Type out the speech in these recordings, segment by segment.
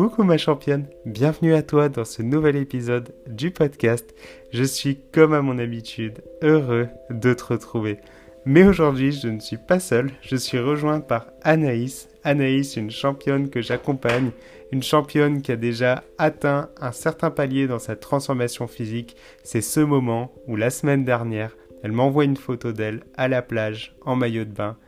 Coucou ma championne, bienvenue à toi dans ce nouvel épisode du podcast. Je suis comme à mon habitude heureux de te retrouver. Mais aujourd'hui je ne suis pas seul, je suis rejoint par Anaïs. Anaïs, une championne que j'accompagne, une championne qui a déjà atteint un certain palier dans sa transformation physique. C'est ce moment où la semaine dernière, elle m'envoie une photo d'elle à la plage en maillot de bain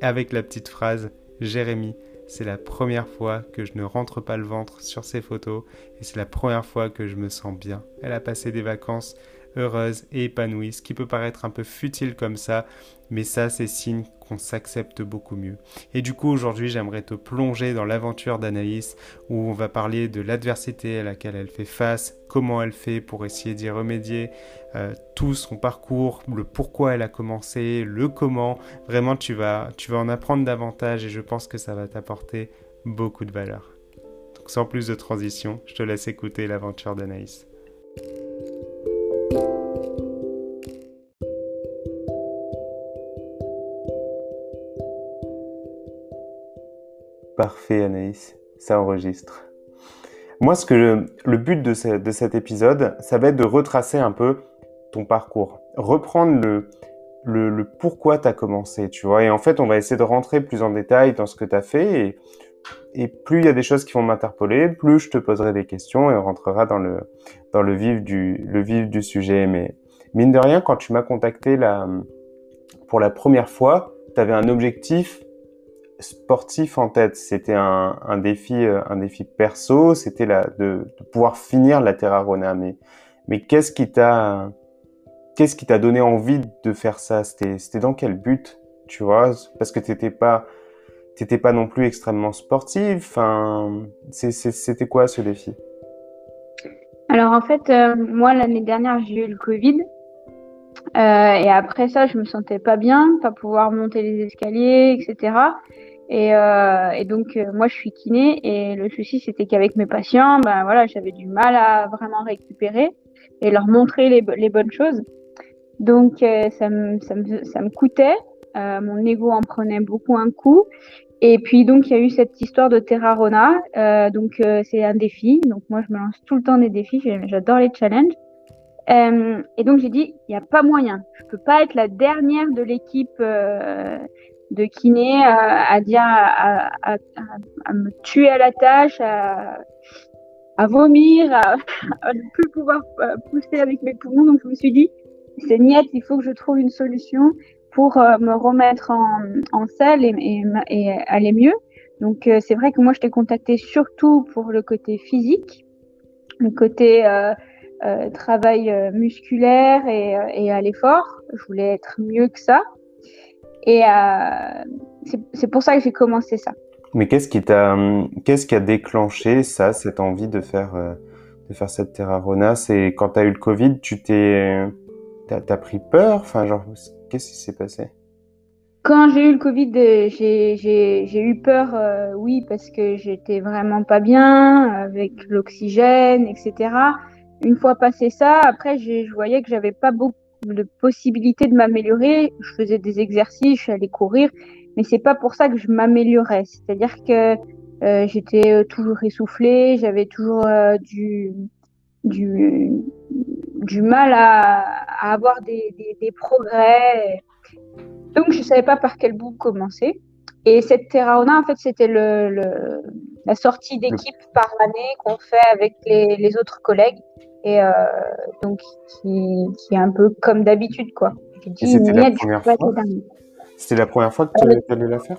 avec la petite phrase Jérémy, c'est la première fois que je ne rentre pas le ventre sur ces photos et c'est la première fois que je me sens bien. Elle a passé des vacances heureuses et épanouies, ce qui peut paraître un peu futile comme ça, mais ça c'est signe s'accepte beaucoup mieux. Et du coup aujourd'hui j'aimerais te plonger dans l'aventure d'Anaïs où on va parler de l'adversité à laquelle elle fait face, comment elle fait pour essayer d'y remédier, euh, tout son parcours, le pourquoi elle a commencé, le comment. Vraiment tu vas, tu vas en apprendre davantage et je pense que ça va t'apporter beaucoup de valeur. Donc sans plus de transition, je te laisse écouter l'aventure d'Anaïs. Parfait Anaïs, ça enregistre. Moi, ce que le but de, cet épisode, ça va être de retracer un peu ton parcours, reprendre le, pourquoi tu as commencé, tu vois. Et en fait, on va essayer de rentrer plus en détail dans ce que tu as fait. Et, plus il y a des choses qui vont m'interpeller, plus je te poserai des questions et on rentrera dans le, dans vif, du, sujet. Mais mine de rien, quand tu m'as contacté pour la première fois, tu avais un objectif sportif en tête. C'était un, défi, euh, un défi perso. C'était de, de, pouvoir finir la Terra Rona. Mais, mais qu'est-ce qui t'a, qu'est-ce qui t'a donné envie de faire ça? C'était, dans quel but, tu vois? Parce que t'étais pas, t'étais pas non plus extrêmement sportive. Enfin, c'était quoi ce défi? Alors en fait, euh, moi l'année dernière j'ai eu le Covid. Euh, et après ça, je me sentais pas bien, pas pouvoir monter les escaliers, etc. Et, euh, et donc, euh, moi, je suis kiné et le souci, c'était qu'avec mes patients, ben voilà, j'avais du mal à vraiment récupérer et leur montrer les, bonnes choses. Donc, euh, ça, me, ça, me, ça me coûtait. Euh, mon ego en prenait beaucoup un coup. Et puis, donc, il y a eu cette histoire de Terrarona. Euh, donc, c'est un défi. Donc, moi, je me lance tout le temps des défis. J'adore les challenges. et donc, j'ai dit, il n'y a pas moyen. Je peux pas être la dernière de l'équipe de kiné à, dire à, me tuer à la tâche, à, vomir, à, ne plus pouvoir euh, pousser avec mes poumons. Donc je me suis dit, c'est niette, il faut que je trouve une solution pour euh, me remettre en, en selle et, et, aller mieux. Donc euh, c'est vrai que moi je t'ai contacté surtout pour le côté physique, le côté travail musculaire et, et à l'effort. Je voulais être mieux que ça. Et euh, c'est pour ça que j'ai commencé ça. Mais qu'est-ce qui t'a, qu'est-ce qui a déclenché ça, cette envie de faire, euh, de faire cette Terrarona C'est quand tu as eu le Covid, tu t'es, t'as, as pris peur? Enfin, genre, qu'est-ce qui s'est passé? Quand j'ai eu le Covid, euh, j'ai eu peur, oui, parce que j'étais vraiment pas bien avec l'oxygène, etc. Une fois passé ça, après, je voyais que j'avais pas beaucoup de possibilité de m'améliorer. Je faisais des exercices, je allée courir, mais c'est pas pour ça que je m'améliorais. C'est-à-dire que euh, j'étais euh, toujours essoufflée, j'avais toujours euh, du, du, mal à, à avoir des, des, progrès. Donc je savais pas par quel bout commencer. Et cette Terraona, en fait, c'était le, la sortie d'équipe par année qu'on fait avec les, les autres collègues et euh, donc qui, qui, est un peu comme d'habitude quoi. C'était la, première fois. C'était la première fois que tu euh, allais la faire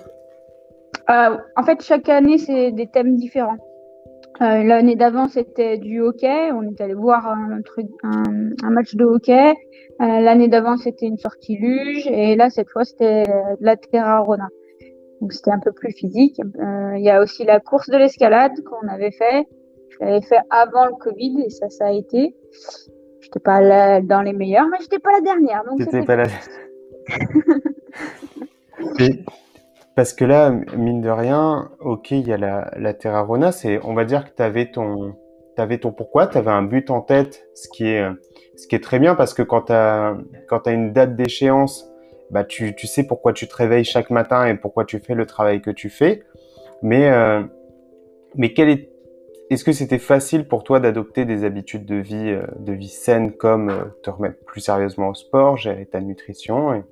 euh, En fait, chaque année c'est des thèmes différents. Euh, L'année d'avant c'était du hockey, on est allé voir un, truc, un, un match de hockey. Euh, L'année d'avant c'était une sortie luge et là cette fois c'était la Terra Rona. Donc c'était un peu plus physique. Il y a aussi la course de l'escalade qu'on avait fait. Je l'avais fait avant le Covid et ça, ça a été. J'étais pas dans les meilleurs, mais j'étais pas la dernière. C'était pas la. parce que là, mine de rien, ok, il y a la, la Terrarona, c'est, on va dire que tu avais ton, avais ton pourquoi, tu avais un but en tête, ce qui est, ce qui est très bien parce que quand tu as, as une date d'échéance, bah tu, tu sais pourquoi tu te réveilles chaque matin et pourquoi tu fais le travail que tu fais. Mais, euh, mais quel est est-ce que c'était facile pour toi d'adopter des habitudes de vie, euh, de vie saine comme euh, te remettre plus sérieusement au sport, gérer ta nutrition et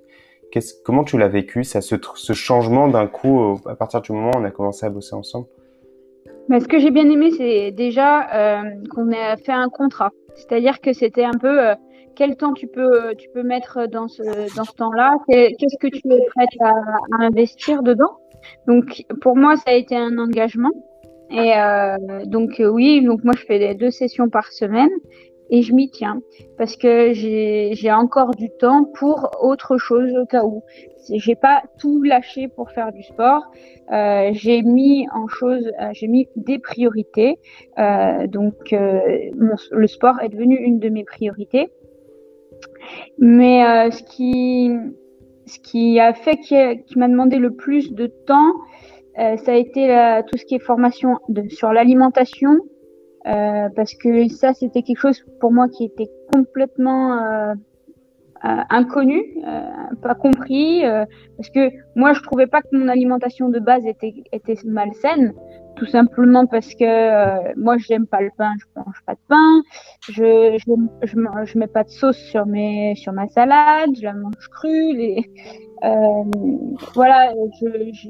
Comment tu l'as vécu, ça, ce, ce changement d'un coup à partir du moment où on a commencé à bosser ensemble? Bah, Ce que j'ai bien aimé, c'est déjà euh, qu'on ait fait un contrat. C'est-à-dire que c'était un peu quel temps tu peux, tu peux mettre dans ce, dans ce temps-là, qu'est-ce que tu es prête à investir dedans? Donc pour moi, ça a été un engagement. Et euh, donc euh, oui, donc moi je fais deux sessions par semaine et je m'y tiens parce que j'ai encore du temps pour autre chose au cas où. J'ai pas tout lâché pour faire du sport. Euh, j'ai mis en chose, j'ai mis des priorités. Donc le sport est devenu une de mes priorités. Mais ce qui ce qui a fait qui m'a demandé le plus de temps, euh, ça a été tout ce qui est formation de, sur l'alimentation, euh, parce que ça, c'était quelque chose pour moi qui était complètement euh, euh inconnu, euh, pas compris, parce que moi, je trouvais pas que mon alimentation de base était, était malsaine, tout simplement parce que moi, j'aime pas le pain, je mange pas de pain, je je, je, je mets pas de sauce sur mes sur ma salade, je la mange crue, les euh, voilà, je,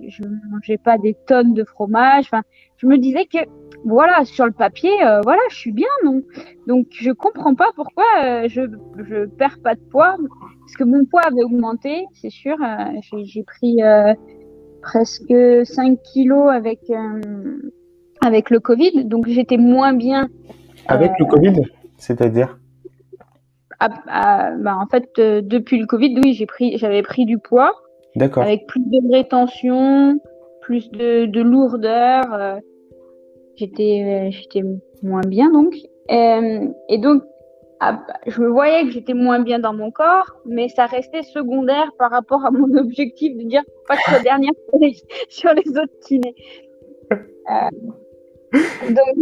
je, mangeais pas des tonnes de fromage. Enfin, je me disais que voilà, sur le papier, euh, voilà, je suis bien, non Donc, je comprends pas pourquoi euh, je je perds pas de poids, parce que mon poids avait augmenté, c'est sûr. j'ai pris presque 5 kilos avec avec le Covid, donc j'étais moins bien. Avec le Covid, c'est-à-dire? Bah, en fait, euh, depuis le Covid, oui, j'ai pris, j'avais pris du poids. D'accord. Avec plus de rétention, plus de, de lourdeur. Euh, j'étais, euh, j'étais moins bien donc. et donc, je me voyais que j'étais moins bien dans mon corps, mais ça restait secondaire par rapport à mon objectif de dire pas que sois dernière sur les autres kinés. donc,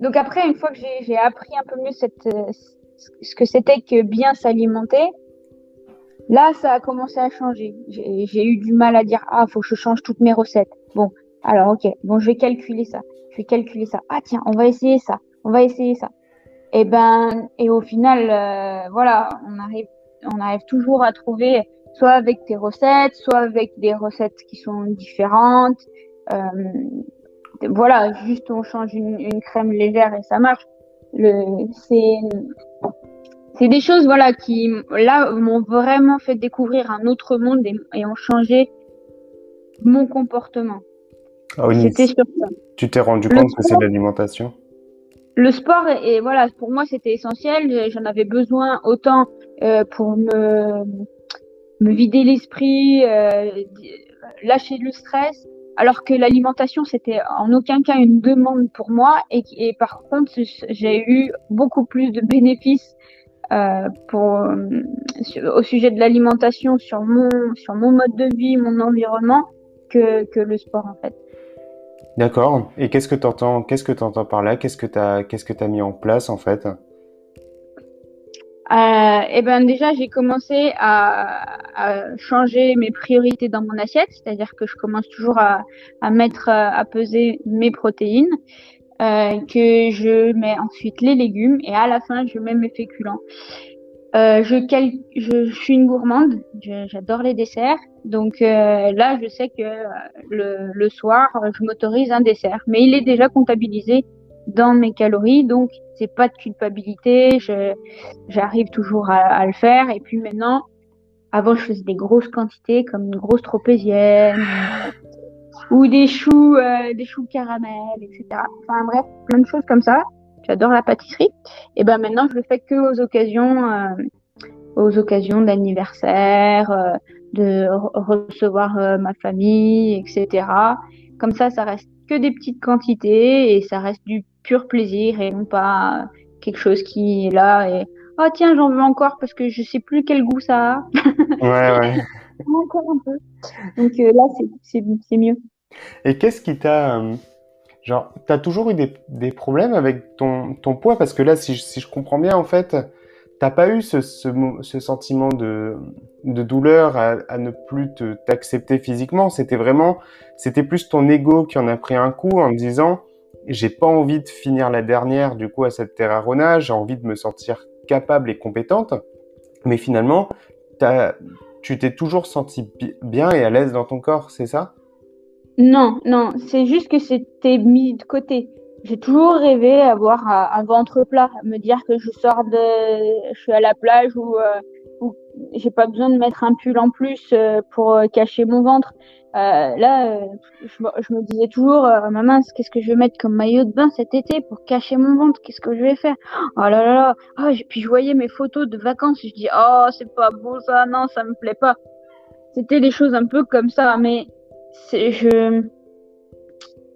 donc après, une fois que j'ai appris un peu mieux cette, ce que c'était que bien s'alimenter, là, ça a commencé à changer. J'ai eu du mal à dire, ah, faut que je change toutes mes recettes. Bon, alors, ok, bon, je vais calculer ça. Je vais calculer ça. Ah, tiens, on va essayer ça. On va essayer ça. Et ben, et au final, euh, voilà, on arrive, on arrive toujours à trouver, soit avec tes recettes, soit avec des recettes qui sont différentes. Euh, voilà, juste on change une, une crème légère et ça marche. Le, c'est, c'est des choses voilà qui là m'ont vraiment fait découvrir un autre monde et, ont changé mon comportement. Ah c'était sur ça. Tu t'es rendu compte que c'est l'alimentation? Le sport et voilà pour moi c'était essentiel. J'en avais besoin autant euh, pour me me vider l'esprit, euh, lâcher le stress, alors que l'alimentation c'était en aucun cas une demande pour moi et, et par contre j'ai eu beaucoup plus de bénéfices euh, pour, euh, au sujet de l'alimentation sur mon, sur mon mode de vie, mon environnement, que, que le sport en fait. D'accord. Et qu'est-ce que tu entends, qu'est-ce que par là? Qu'est-ce que tu as, qu'est-ce que as mis en place en fait? Euh, eh ben déjà j'ai commencé à, changer mes priorités dans mon assiette, c'est-à-dire que je commence toujours à, à mettre à peser mes protéines. Euh, que je mets ensuite les légumes et à la fin je mets mes féculents. Euh, je, je, suis une gourmande, j'adore les desserts, donc euh, là je sais que euh, le, le soir je m'autorise un dessert, mais il est déjà comptabilisé dans mes calories, donc c'est pas de culpabilité, j'arrive toujours à, à, le faire. Et puis maintenant, avant je faisais des grosses quantités comme une grosse tropézienne, ou des choux, euh, des choux caramel, etc. Enfin bref, plein de choses comme ça. J'adore la pâtisserie. Et ben maintenant, je le fais que aux occasions, euh, aux occasions d'anniversaire, euh, de recevoir euh, ma famille, etc. Comme ça, ça reste que des petites quantités et ça reste du pur plaisir et non pas quelque chose qui est là et oh tiens j'en veux encore parce que je sais plus quel goût ça a. ouais ouais. encore un peu. Donc là c'est c'est mieux. Et qu'est-ce qui t'a... Genre, t'as toujours eu des, des, problèmes avec ton, ton poids Parce que là, si je, si je comprends bien, en fait, t'as pas eu ce, ce, ce, sentiment de, de douleur à, à ne plus t'accepter physiquement. C'était vraiment... C'était plus ton ego qui en a pris un coup en disant... j'ai pas envie de finir la dernière du coup à cette Terrarona, j'ai envie de me sentir capable et compétente. Mais finalement, tu t'es toujours senti bien et à l'aise dans ton corps, c'est ça? Non, non, c'est juste que c'était mis de côté. J'ai toujours rêvé avoir un, ventre plat, me dire que je sors de, je suis à la plage ou, euh, j'ai pas besoin de mettre un pull en plus euh, pour euh, cacher mon ventre. Euh, là, je, me disais toujours, euh, maman, qu'est-ce que je vais mettre comme maillot de bain cet été pour cacher mon ventre? Qu'est-ce que je vais faire Oh là là là oh, Puis je voyais mes photos de vacances, je dis, oh, c'est pas beau ça, non, ça me plaît pas. C'était des choses un peu comme ça, mais je,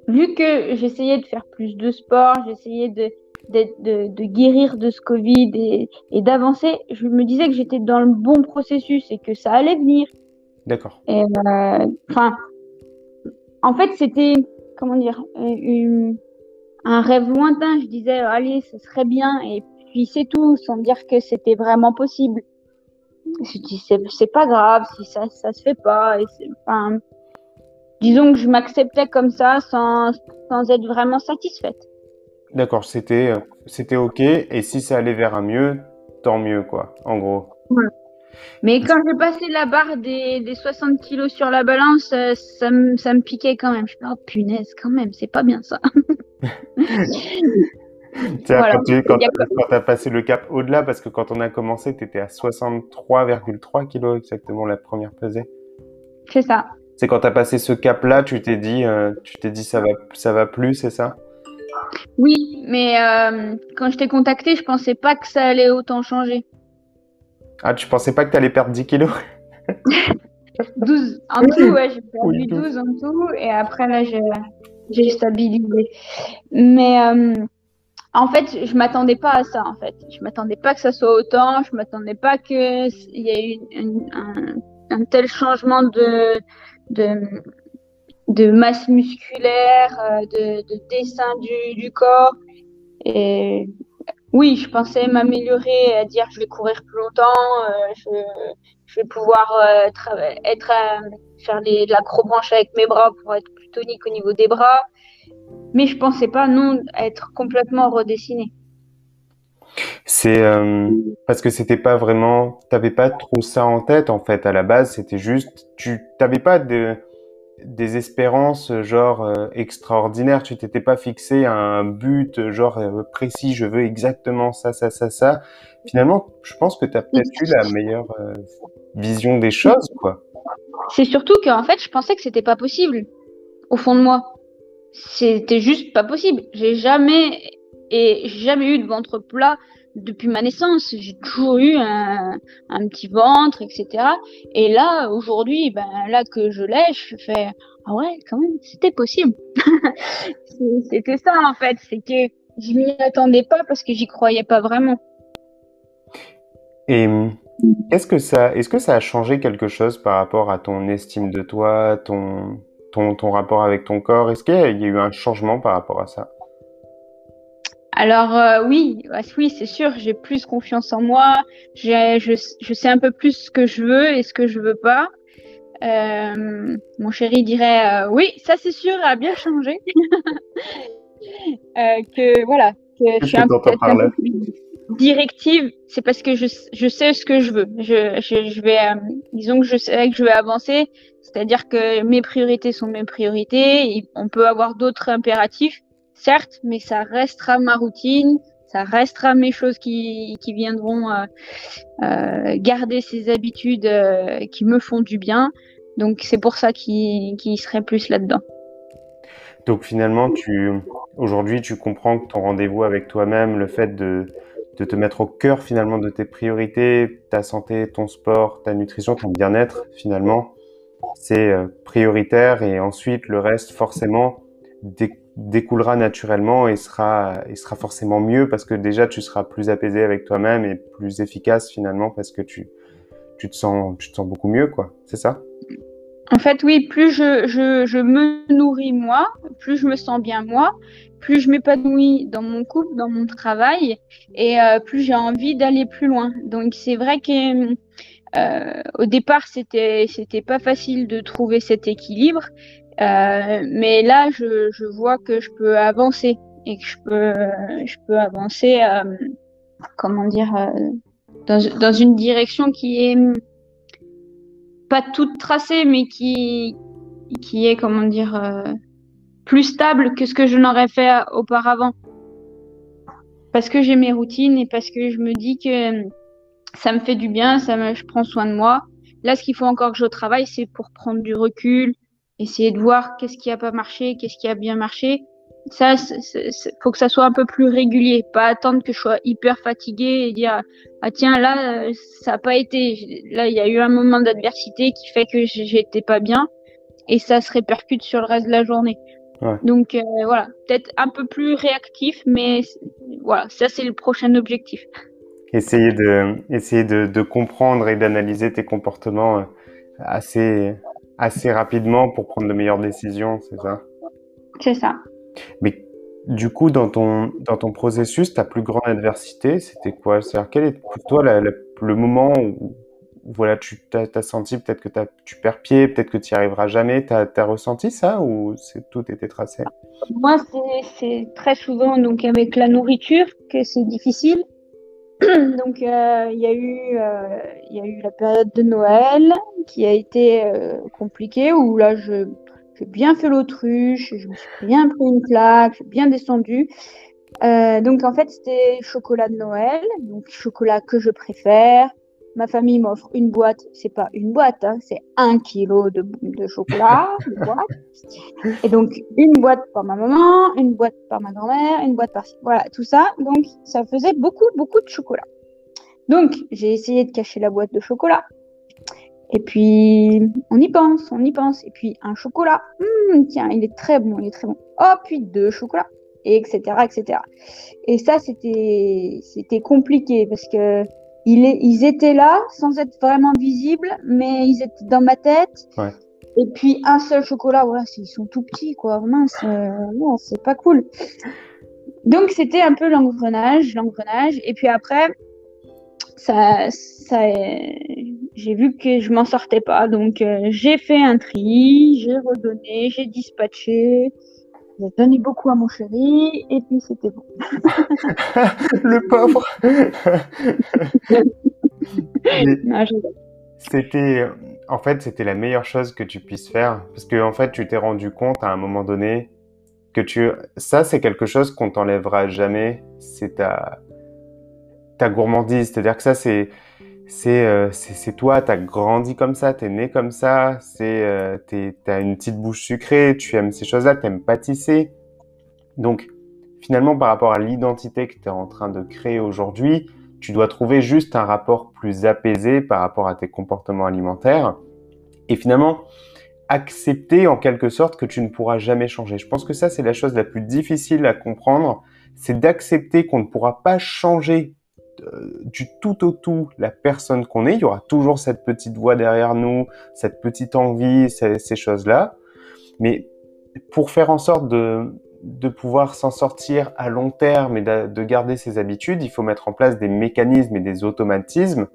vu que j'essayais de faire plus de sport, j'essayais de, de, de, de, guérir de ce Covid et, et d'avancer, je me disais que j'étais dans le bon processus et que ça allait venir. D'accord. Euh, enfin, en fait, c'était comment dire une, un rêve lointain. Je disais, allez, ce serait bien, et puis c'est tout, sans dire que c'était vraiment possible. Je dis, c'est pas grave si ça, ça se fait pas. Et enfin, disons que je m'acceptais comme ça, sans, sans être vraiment satisfaite. D'accord, c'était c'était ok, et si ça allait vers un mieux, tant mieux, quoi, en gros. Ouais. Mais quand j'ai passé la barre des, des 60 kilos sur la balance, euh, ça, me, ça me piquait quand même. Je me oh punaise, quand même, c'est pas bien ça. voilà. Quand tu quand as, passé le cap au-delà, parce que quand on a commencé, tu étais à 63,3 kilos exactement la première pesée. C'est ça. C'est quand tu as passé ce cap-là, tu t'es dit, euh, tu t'es dit ça va, ça va plus, c'est ça? Oui, mais euh, quand je t'ai contacté, je pensais pas que ça allait autant changer. Ah, tu pensais pas que tu allais perdre 10 kilos? 12 en tout, ouais, j'ai perdu 12. en tout. Et après, là, j'ai stabilisé. Mais euh, en fait, je m'attendais pas à ça, en fait. Je m'attendais pas que ça soit autant. Je m'attendais pas qu'il y ait eu un, un, tel changement de, de, de masse musculaire, euh, de, de dessin du, corps. Et oui, je pensais m'améliorer, à dire je vais courir plus longtemps, euh, je, je, vais pouvoir euh, être faire les, de l'acrobranche avec mes bras pour être plus tonique au niveau des bras. Mais je pensais pas non être complètement redessiné. C'est euh, parce que c'était pas vraiment, t'avais pas trop ça en tête en fait à la base. C'était juste, tu t'avais pas de des espérances genre euh, extraordinaires. Tu t'étais pas fixé un but genre euh, précis. Je veux exactement ça, ça, ça, ça. Finalement, je pense que tu as peut-être eu la meilleure vision des choses, quoi. C'est surtout qu'en fait, je pensais que c'était pas possible. Au fond de moi, c'était juste pas possible. J'ai jamais et jamais eu de ventre plat depuis ma naissance. J'ai toujours eu un, un, petit ventre, etc. Et là, aujourd'hui, ben là que je l'ai, je fais ah ouais, quand même, c'était possible. c'était ça en fait, c'est que je m'y attendais pas parce que j'y croyais pas vraiment. Et est-ce que ça, est-ce que ça a changé quelque chose par rapport à ton estime de toi, ton ton, ton rapport avec ton corps? Est-ce qu'il y a eu un changement par rapport à ça? Alors euh, oui, bah, oui, c'est sûr, j'ai plus confiance en moi, je, je, sais un peu plus ce que je veux et ce que je veux pas. Euh, mon chéri dirait euh, oui, ça c'est sûr, a bien changé. Euh, que voilà, que je suis un peu, plus directive, c'est parce que je, je sais ce que je veux. Je, je, je vais, disons que je sais que je vais avancer, c'est-à-dire que mes priorités sont mes priorités. on peut avoir d'autres impératifs, certes, mais ça restera ma routine, ça restera mes choses qui, qui viendront euh, euh, garder ces habitudes euh, qui me font du bien. Donc c'est pour ça qu'il qu serait plus là-dedans. Donc finalement, tu aujourd'hui, tu comprends que ton rendez-vous avec toi-même, le fait de, de te mettre au cœur finalement de tes priorités, ta santé, ton sport, ta nutrition, ton bien-être, finalement, c'est prioritaire et ensuite le reste, forcément, découlera naturellement et sera, et sera forcément mieux parce que déjà tu seras plus apaisé avec toi-même et plus efficace finalement parce que tu, tu, te, sens, tu te sens beaucoup mieux, quoi. C'est ça? En fait, oui, plus je, je, je me nourris moi, plus je me sens bien moi, plus je m'épanouis dans mon couple, dans mon travail et euh, plus j'ai envie d'aller plus loin. Donc c'est vrai que euh, au départ, c'était c'était pas facile de trouver cet équilibre mais là, je, je, vois que je peux avancer et que je peux, je peux avancer, comment dire, dans, dans, une direction qui est pas toute tracée, mais qui, qui est, comment dire, plus stable que ce que je n'aurais fait auparavant. Parce que j'ai mes routines et parce que je me dis que ça me fait du bien, ça me, je prends soin de moi. Là, ce qu'il faut encore que je travaille, c'est pour prendre du recul, essayer de voir qu'est-ce qui a pas marché, qu'est-ce qui a bien marché. Ça, il faut que ça soit un peu plus régulier, pas attendre que je sois hyper fatiguée et dire ah tiens là ça a pas été, là il y a eu un moment d'adversité qui fait que j'étais pas bien et ça se répercute sur le reste de la journée. Ouais. Donc euh, voilà, peut-être un peu plus réactif, mais voilà, ça c'est le prochain objectif essayer de, essayer de, de comprendre et d'analyser tes comportements euh, assez, assez rapidement pour prendre de meilleures décisions, c'est ça? C'est ça. Mais du coup, dans ton, dans ton processus, ta plus grande adversité, c'était quoi? C'est-à-dire, quel est pour toi le moment où, voilà, tu as, senti peut-être que tu perds pied, peut-être que tu n'y arriveras jamais? Tu as, ressenti ça ou c'est tout était tracé? Moi, c'est très souvent donc avec la nourriture que c'est difficile. Donc euh, il y a eu euh, il y a eu la période de Noël qui a été euh, compliquée où là j'ai bien fait l'autruche, je me suis bien pris une claque, j'ai bien descendu. donc en fait c'était chocolat de Noël, donc chocolat que je préfère, Ma famille m'offre une boîte, c'est pas une boîte, hein, c'est un kilo de, de chocolat, boîte. Et donc, une boîte par ma maman, une boîte par ma grand-mère, une boîte par Voilà, tout ça. Donc, ça faisait beaucoup, beaucoup de chocolat. Donc, j'ai essayé de cacher la boîte de chocolat. Et puis, on y pense, on y pense. Et puis, un chocolat, hum, tiens, il est très bon, il est très bon. Oh, puis deux chocolats, et etc., etc. Et ça, c'était, c'était compliqué parce que ils étaient là sans être vraiment visibles, mais ils étaient dans ma tête. Ouais. Et puis un seul chocolat, voilà, ils sont tout petits, quoi. Mince, euh, non, c'est pas cool. Donc c'était un peu l'engrenage, l'engrenage. Et puis après, ça, ça, j'ai vu que je m'en sortais pas. Donc euh, j'ai fait un tri, j'ai redonné, j'ai dispatché. J'ai donné beaucoup à mon chéri et puis c'était bon. le pauvre. c'était, en fait, c'était la meilleure chose que tu puisses faire parce que en fait, tu t'es rendu compte à un moment donné que tu, ça, c'est quelque chose qu'on t'enlèvera jamais. C'est ta, ta gourmandise. C'est-à-dire que ça, c'est, euh, c'est c'est toi, t'as grandi comme ça, t'es né comme ça, c'est euh, t'as une petite bouche sucrée, tu aimes ces choses-là, t'aimes pâtisser. Donc finalement, par rapport à l'identité que tu es en train de créer aujourd'hui, tu dois trouver juste un rapport plus apaisé par rapport à tes comportements alimentaires et finalement accepter en quelque sorte que tu ne pourras jamais changer. Je pense que ça, c'est la chose la plus difficile à comprendre, c'est d'accepter qu'on ne pourra pas changer euh, du tout au tout la personne qu'on est. Il y aura toujours cette petite voix derrière nous, cette petite envie, ces, choses-là. Mais pour faire en sorte de, de pouvoir s'en sortir à long terme et de, garder ses habitudes, il faut mettre en place des mécanismes et des automatismes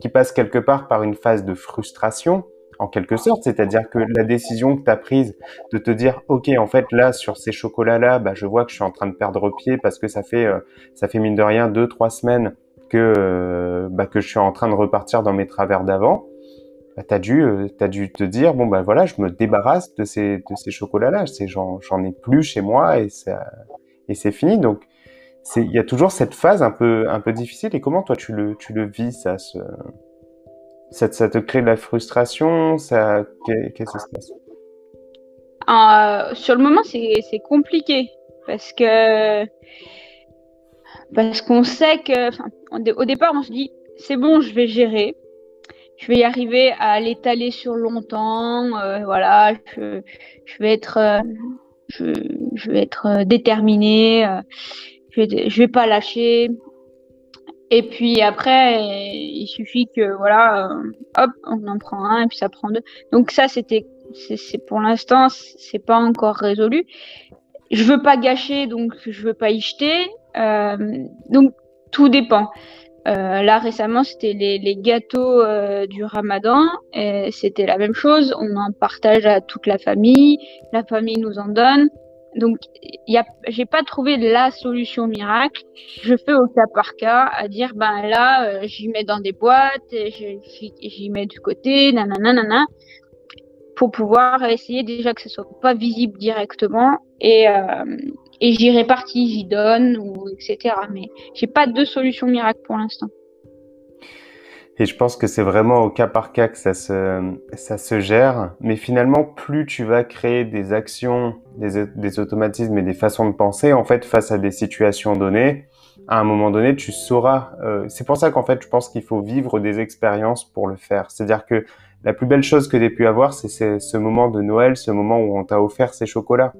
qui passent quelque part par une phase de frustration, en quelque sorte, c'est-à-dire que la décision que tu as prise de te dire, ok, en fait là sur ces chocolats-là, bah, je vois que je suis en train de perdre pied parce que ça fait, euh, ça fait mine de rien deux, trois semaines que, euh, bah, que je suis en train de repartir dans mes travers d'avant, bah, tu as, dû, euh, as dû te dire, bon, bah voilà, je me débarrasse de ces, de ces chocolats-là, j'en ai plus chez moi et, et c'est fini. Donc, il y a toujours cette phase un peu, un peu difficile. Et comment toi, tu le, tu le vis, ça, ça, te crée de la frustration? Ça, Qu'est-ce qui se passe? Euh, Sur le moment, c'est compliqué parce que parce qu'on sait que, au départ, on se dit, c'est bon, je vais gérer, je vais y arriver à l'étaler sur longtemps, euh, voilà, je, je, vais être, euh, je, je, vais être euh, déterminée, je, vais, je vais pas lâcher. Et puis après, il suffit que, voilà, hop, on en prend un et puis ça prend deux. Donc ça, c'était, c'est pour l'instant, c'est pas encore résolu. Je veux pas gâcher, donc je veux pas y jeter. Euh, donc tout dépend. Euh, là récemment, c'était les, gâteaux euh, du Ramadan. C'était la même chose. On en partage à toute la famille. La famille nous en donne. Donc, y a, j'ai pas trouvé la solution miracle. Je fais au cas par cas à dire, ben là, j'y mets dans des boîtes, j'y mets du côté, nanana, nanana, pour pouvoir essayer déjà que ce soit pas visible directement et et j'y répartis, j'y donne ou etc. Mais j'ai pas de solution miracle pour l'instant. Et je pense que c'est vraiment au cas par cas que ça se, ça se gère. Mais finalement, plus tu vas créer des actions, des, des automatismes et des façons de penser, en fait, face à des situations données, à un moment donné, tu sauras. Euh, c'est pour ça qu'en fait, je pense qu'il faut vivre des expériences pour le faire. C'est-à-dire que la plus belle chose que tu aies pu avoir, c'est ce moment de Noël, ce moment où on t'a offert ces chocolats.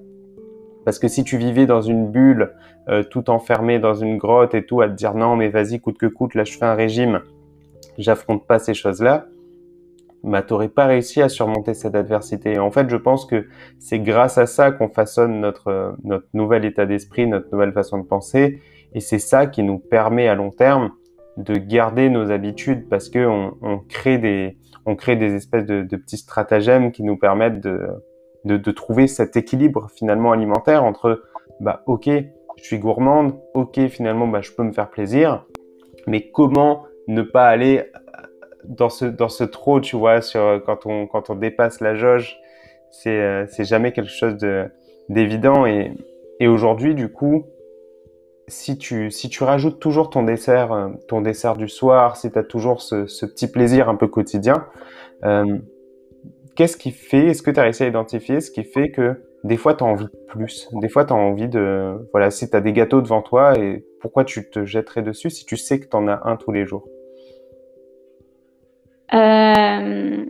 Parce que si tu vivais dans une bulle, euh, tout enfermé dans une grotte et tout, à te dire non, mais vas-y, coûte que coûte, là je fais un régime, j'affronte pas ces choses-là, bah t'aurais pas réussi à surmonter cette adversité. Et en fait, je pense que c'est grâce à ça qu'on façonne notre notre nouvel état d'esprit, notre nouvelle façon de penser, et c'est ça qui nous permet à long terme de garder nos habitudes parce que on, crée des crée des espèces de, petits stratagèmes qui nous permettent de, de, de trouver cet équilibre finalement alimentaire entre bah ok je suis gourmande, ok finalement bah je peux me faire plaisir, mais comment ne pas aller dans ce dans ce trop, tu vois, sur quand on quand on dépasse la jauge, c'est euh, jamais quelque chose de d'évident et et aujourd'hui du coup si tu si tu rajoutes toujours ton dessert euh, ton dessert du soir, si tu as toujours ce, ce, petit plaisir un peu quotidien, euh, qu'est-ce qui fait Est-ce que tu as réussi à identifier ce qui fait que des fois tu as envie de plus, des fois tu as envie de voilà, si tu as des gâteaux devant toi et pourquoi tu te jetterais dessus si tu sais que tu en as un tous les jours? Euh,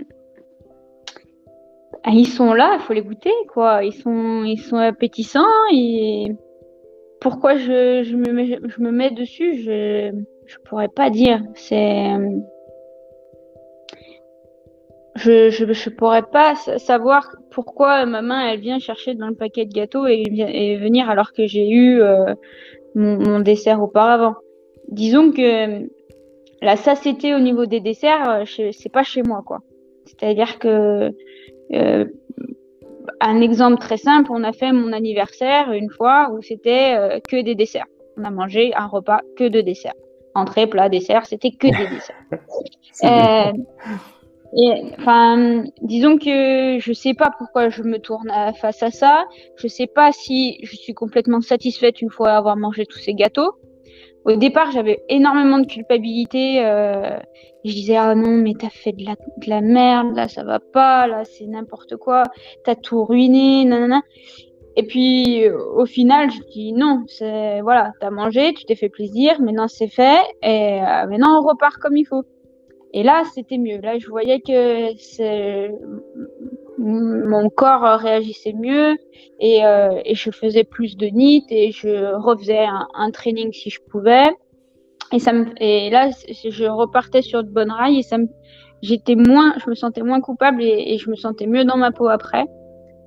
Ils sont là, il faut les goûter, quoi. Ils sont, ils sont appétissants. Et pourquoi je, je, me, mets, je me mets dessus, je je pourrais pas dire. C'est je, je, je pourrais pas savoir pourquoi ma main elle vient chercher dans le paquet de gâteaux et, et venir alors que j'ai eu euh, mon, mon, dessert auparavant. Disons que la satiété au niveau des desserts, euh, c'est pas chez moi, quoi. C'est-à-dire que, euh, un exemple très simple, on a fait mon anniversaire une fois où c'était euh, que des desserts. On a mangé un repas que de desserts. Entrée, plat, dessert, c'était que des desserts. euh, enfin, disons que je sais pas pourquoi je me tourne face à ça. Je sais pas si je suis complètement satisfaite une fois avoir mangé tous ces gâteaux. Au départ, j'avais énormément de culpabilité. Euh, je disais ah non mais t'as fait de la, de la merde là, ça va pas là, c'est n'importe quoi, t'as tout ruiné, nanana. Et puis au final, je dis non, c'est voilà, t'as mangé, tu t'es fait plaisir, maintenant c'est fait et euh, maintenant on repart comme il faut. Et là, c'était mieux. Là, je voyais que mon corps réagissait mieux et, euh, et, je faisais plus de NIT et je refaisais un, un training si je pouvais. Et, ça me, et là, je repartais sur de bonnes rails et ça me, j'étais moins, je me sentais moins coupable et, et, je me sentais mieux dans ma peau après.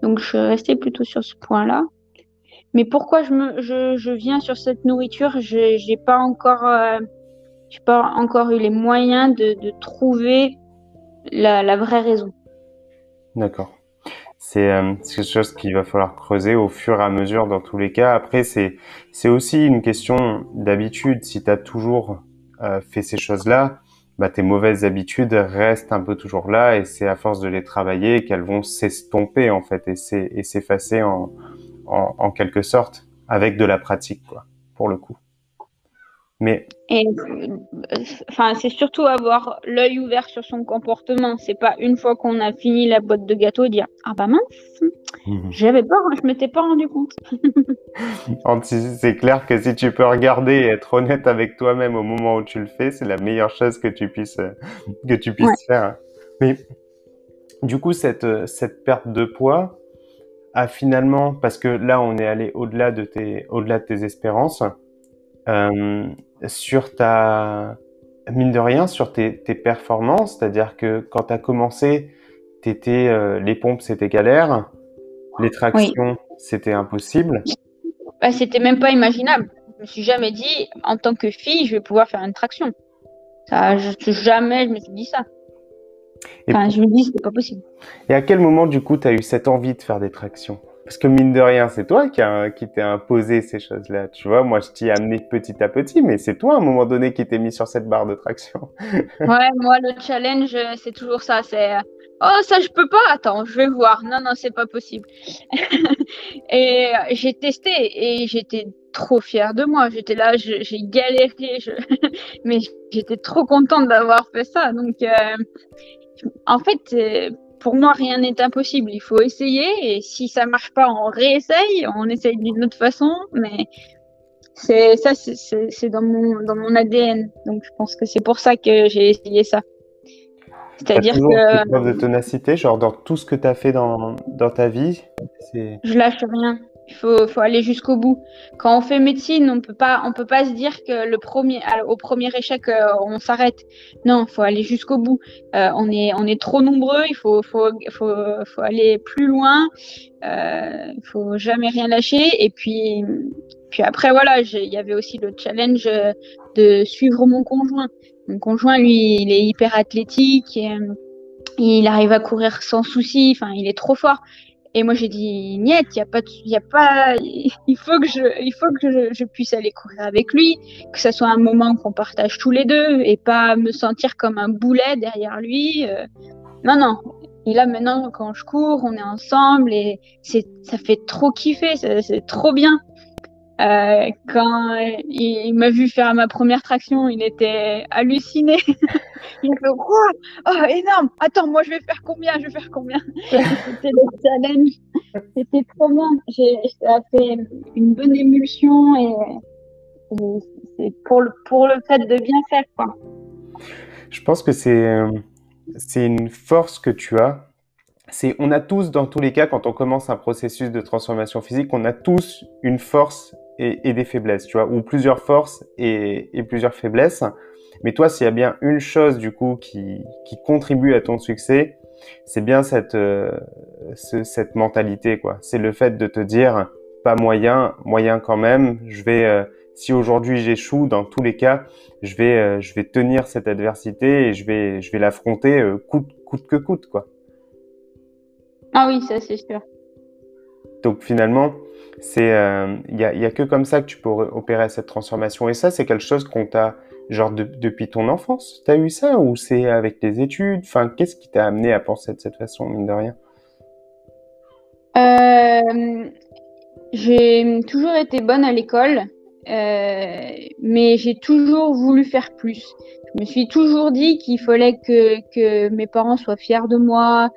Donc, je restais plutôt sur ce point-là. Mais pourquoi je, me, je, je viens sur cette nourriture? Je n'ai pas encore, euh, j'ai pas encore eu les moyens de, de trouver la, la vraie raison. D'accord. C'est euh, quelque chose qu'il va falloir creuser au fur et à mesure dans tous les cas. Après, c'est aussi une question d'habitude. Si tu as toujours euh, fait ces choses-là, bah, tes mauvaises habitudes restent un peu toujours là et c'est à force de les travailler qu'elles vont s'estomper en fait et s'effacer en, en, en quelque sorte avec de la pratique quoi pour le coup. Mais et enfin, c'est surtout avoir l'œil ouvert sur son comportement. C'est pas une fois qu'on a fini la boîte de gâteau dire ah bah mince, mmh. j'avais pas, je m'étais pas rendu compte. c'est clair que si tu peux regarder et être honnête avec toi-même au moment où tu le fais, c'est la meilleure chose que tu puisses que tu puisses ouais. faire. Mais du coup, cette cette perte de poids a finalement, parce que là, on est allé au-delà de tes au-delà de tes espérances. Euh, sur ta mine de rien sur tes, tes performances, c'est-à-dire que quand tu as commencé, t'étais euh, les pompes c'était galère, les tractions oui. c'était impossible. Bah, c'était même pas imaginable. Je me suis jamais dit en tant que fille je vais pouvoir faire une traction. Ça, je, jamais je me suis dit ça. Enfin, je me dis, c'est pas possible. Et à quel moment, du coup, tu as eu cette envie de faire des tractions? Parce que mine de rien, c'est toi qui, t'es imposé ces choses-là. Tu vois, moi, je t'y ai amené petit à petit, mais c'est toi, à un moment donné, qui t'es mis sur cette barre de traction. ouais, moi, le challenge, c'est toujours ça. C'est Oh, ça, je peux pas. Attends, je vais voir. Non, non, c'est pas possible. et j'ai testé et j'étais trop fière de moi. J'étais là, j'ai galéré, mais j'étais trop contente d'avoir fait ça. Donc, euh, en fait, euh, pour moi, rien n'est impossible. Il faut essayer et si ça marche pas, on réessaye, on essaye d'une autre façon. Mais c'est ça, c'est dans mon dans mon ADN. Donc, je pense que c'est pour ça que j'ai essayé ça. C'est-à-dire que. Preuve de ténacité, genre dans tout ce que tu as fait dans, dans ta vie. Je lâche rien. Il faut, faut aller jusqu'au bout. Quand on fait médecine, on peut pas, on peut pas se dire que le premier, au premier échec, euh, on s'arrête. Non, il faut aller jusqu'au bout. Euh, on est, on est trop nombreux. Il faut, faut, faut, faut aller plus loin. Euh, il faut jamais rien lâcher. Et puis, puis après voilà, il y avait aussi le challenge de suivre mon conjoint. Mon conjoint, lui, il est hyper athlétique. Et, euh, il arrive à courir sans souci. Enfin, il est trop fort. Et moi, j'ai dit, niet, il y a pas, y a pas, il faut que je, il faut que je, puisse aller courir avec lui, que ça soit un moment qu'on partage tous les deux et pas me sentir comme un boulet derrière lui. Euh. non, non. Et là, maintenant, quand je cours, on est ensemble et c'est, ça fait trop kiffer, c'est trop bien. Euh, quand il, m'a vu faire ma première traction, il était halluciné. il a fait oh, énorme Attends, moi je vais faire combien? Je vais faire combien? C'était le challenge. C'était trop bien. J'ai, fait une bonne émulsion et, c'est pour le, pour le fait de bien faire. Quoi. Je pense que c'est, c'est une force que tu as c'est on a tous dans tous les cas quand on commence un processus de transformation physique, on a tous une force et, des faiblesses, tu vois, ou plusieurs forces et, plusieurs faiblesses. Mais toi, s'il y a bien une chose du coup qui, qui contribue à ton succès, c'est bien cette euh, cette mentalité quoi. C'est le fait de te dire pas moyen, moyen quand même. Je vais euh, si aujourd'hui j'échoue, dans tous les cas, je vais euh, je vais tenir cette adversité et je vais je vais l'affronter coûte coûte que coûte quoi. Ah oui, ça c'est sûr. Donc finalement, c'est euh, il y, a, y, a, que comme ça que tu peux opérer cette transformation. Et ça, c'est quelque chose qu'on t'a genre depuis ton enfance? T'as eu ça ou c'est avec tes études? Enfin, qu'est-ce qui t'a amené à penser de cette façon, mine de rien? Euh, J'ai toujours été bonne à l'école, euh, mais j'ai toujours voulu faire plus. Je me suis toujours dit qu'il fallait que, mes parents soient fiers de moi,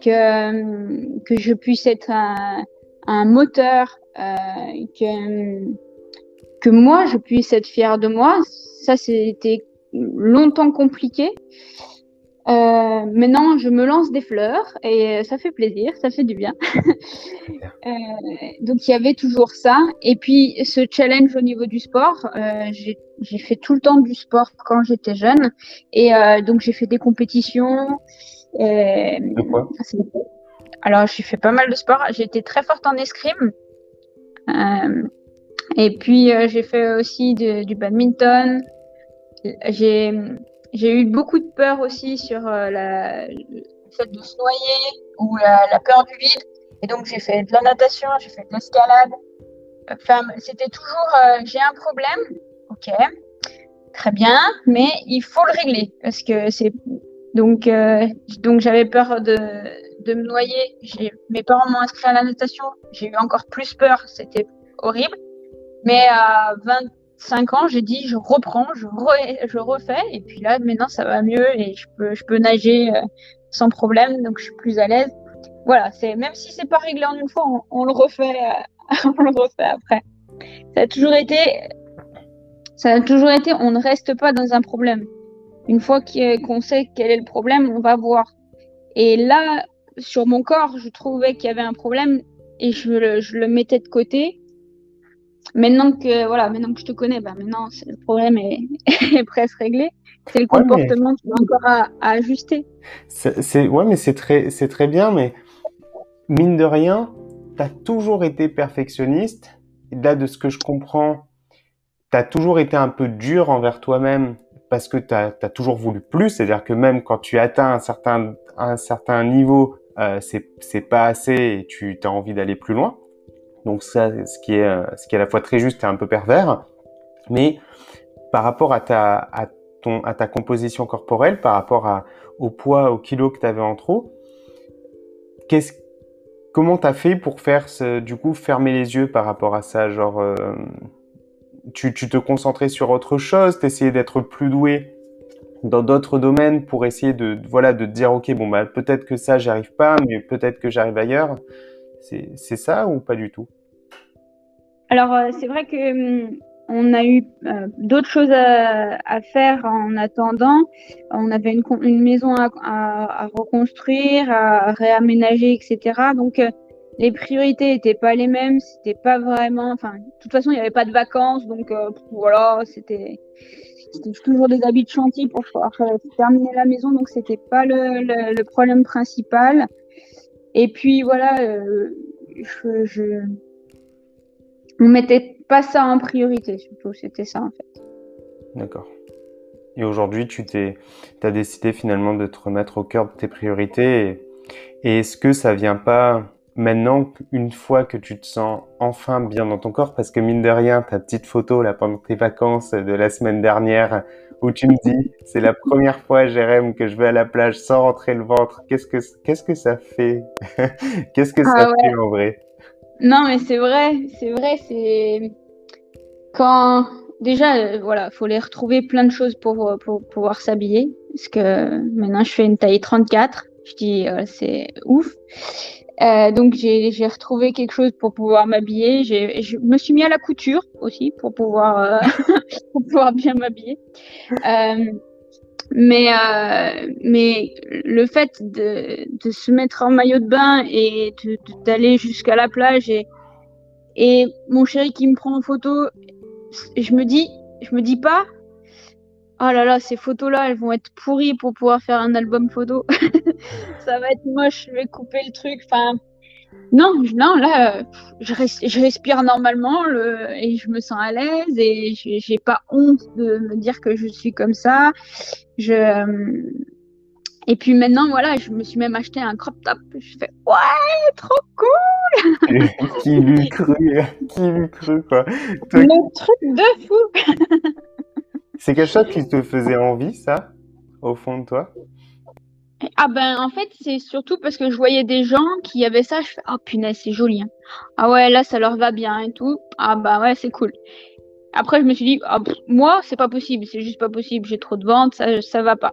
que, que je puisse être un, moteur, euh, que, que moi, je puisse être fière de moi. Ça, c'était longtemps compliqué. Euh, maintenant, je me lance des fleurs et ça fait plaisir, ça fait du bien. euh, donc, il y avait toujours ça. Et puis, ce challenge au niveau du sport, euh, j'ai fait tout le temps du sport quand j'étais jeune. Et euh, donc, j'ai fait des compétitions. Et, de quoi? alors, j'ai fait pas mal de sport. J'ai été très forte en escrime. Euh, et puis, euh, j'ai fait aussi du badminton. J'ai, eu beaucoup de peur aussi sur euh, le fait de se noyer ou la, peur du vide. Et donc, j'ai fait de la natation, j'ai fait de l'escalade. Enfin, c'était toujours, j'ai un problème. Ok, très bien, mais il faut le régler parce que c'est donc, donc j'avais peur de, de me noyer. Mes parents m'ont inscrit à la natation. J'ai eu encore plus peur. C'était horrible. Mais à 25 ans, j'ai dit, je reprends, je, refais. Et puis là, maintenant, ça va mieux et je peux, je peux nager euh, sans problème. Donc, je suis plus à l'aise. Voilà, même si c'est pas réglé en une fois, on, le refait, euh, on le refait après. Ça a toujours été, ça a toujours été, on ne reste pas dans un problème. Une fois qu'on sait quel est le problème, on va voir. Et là, sur mon corps, je trouvais qu'il y avait un problème et je le, je le mettais de côté. Maintenant que voilà, maintenant que je te connais, bah maintenant le problème est, est, presque réglé. C'est le comportement qui est encore à, ajuster. C'est ouais, mais c'est très c'est très bien, mais mine de rien, tu as toujours été perfectionniste. Et là, de ce que je comprends, tu as toujours été un peu dur envers toi-même parce que tu as, toujours voulu plus, c'est-à-dire que même quand tu atteins un certain, un certain niveau, euh, c'est pas assez et tu as envie d'aller plus loin. Donc ça, ce qui est, euh, ce qui est à la fois très juste et un peu pervers. Mais par rapport à ta, à ton, à ta composition corporelle, par rapport à, au poids, au kilo que tu avais en trop, qu'est-ce comment t'as fait pour faire ce, du coup fermer les yeux par rapport à ça? Genre euh, tu, tu, te concentrais sur autre chose? T'essayais d'être plus doué? Dans d'autres domaines pour essayer de voilà de dire ok bon bah peut-être que ça j'arrive pas mais peut-être que j'arrive ailleurs c'est ça ou pas du tout? Alors euh, c'est vrai que hum, on a eu euh, d'autres choses à, faire en attendant. On avait une, maison à, à, reconstruire, à réaménager, etc. Donc euh, les priorités n'étaient pas les mêmes. C'était pas vraiment. Enfin, de toute façon, il n'y avait pas de vacances, donc voilà, c'était toujours des habits de chantier pour pouvoir terminer la maison, donc c'était pas le, problème principal. Et puis voilà, je, je on mettait pas ça en priorité, surtout. C'était ça, en fait. D'accord. Et aujourd'hui, tu t'es, as décidé finalement de te remettre au cœur de tes priorités. Et, est-ce que ça vient pas maintenant, une fois que tu te sens enfin bien dans ton corps, parce que mine de rien, ta petite photo là pendant tes vacances de la semaine dernière, où tu me dis, c'est la première fois, Jérém, que je vais à la plage sans rentrer le ventre. Qu'est-ce que, qu'est-ce que ça fait? Qu'est-ce que ça ah fait en vrai non, mais c'est vrai, c'est vrai, c'est quand déjà, voilà, faut les retrouver plein de choses pour, pour, pouvoir s'habiller. Parce que maintenant, je fais une taille 34. Je dis, euh, c'est ouf. Euh, donc, j'ai retrouvé quelque chose pour pouvoir m'habiller. Je me suis mis à la couture aussi pour pouvoir, euh, pour pouvoir bien m'habiller. Euh, mais, euh, mais le fait de, de, se mettre en maillot de bain et d'aller jusqu'à la plage et, et mon chéri qui me prend en photo, je me dis, je me dis pas, oh là là, ces photos-là, elles vont être pourries pour pouvoir faire un album photo. Ça va être moche, je vais couper le truc. Enfin, non, non, là, je, je respire normalement le, et je me sens à l'aise et j'ai pas honte de me dire que je suis comme ça. Je et puis maintenant, voilà, je me suis même acheté un crop top. Je fais ouais, trop cool. qui lui cru, qui lui cru quoi. Le truc de fou. C'est quelque chose qui te faisait envie, ça, au fond de toi? Ah ben en fait c'est surtout parce que je voyais des gens qui avaient ça, je fais oh punaise c'est joli. Hein. Ah ouais là ça leur va bien et tout. Ah bah ouais c'est cool. Après je me suis dit ah, moi c'est pas possible, c'est juste pas possible, j'ai trop de ventes, ça ça va pas.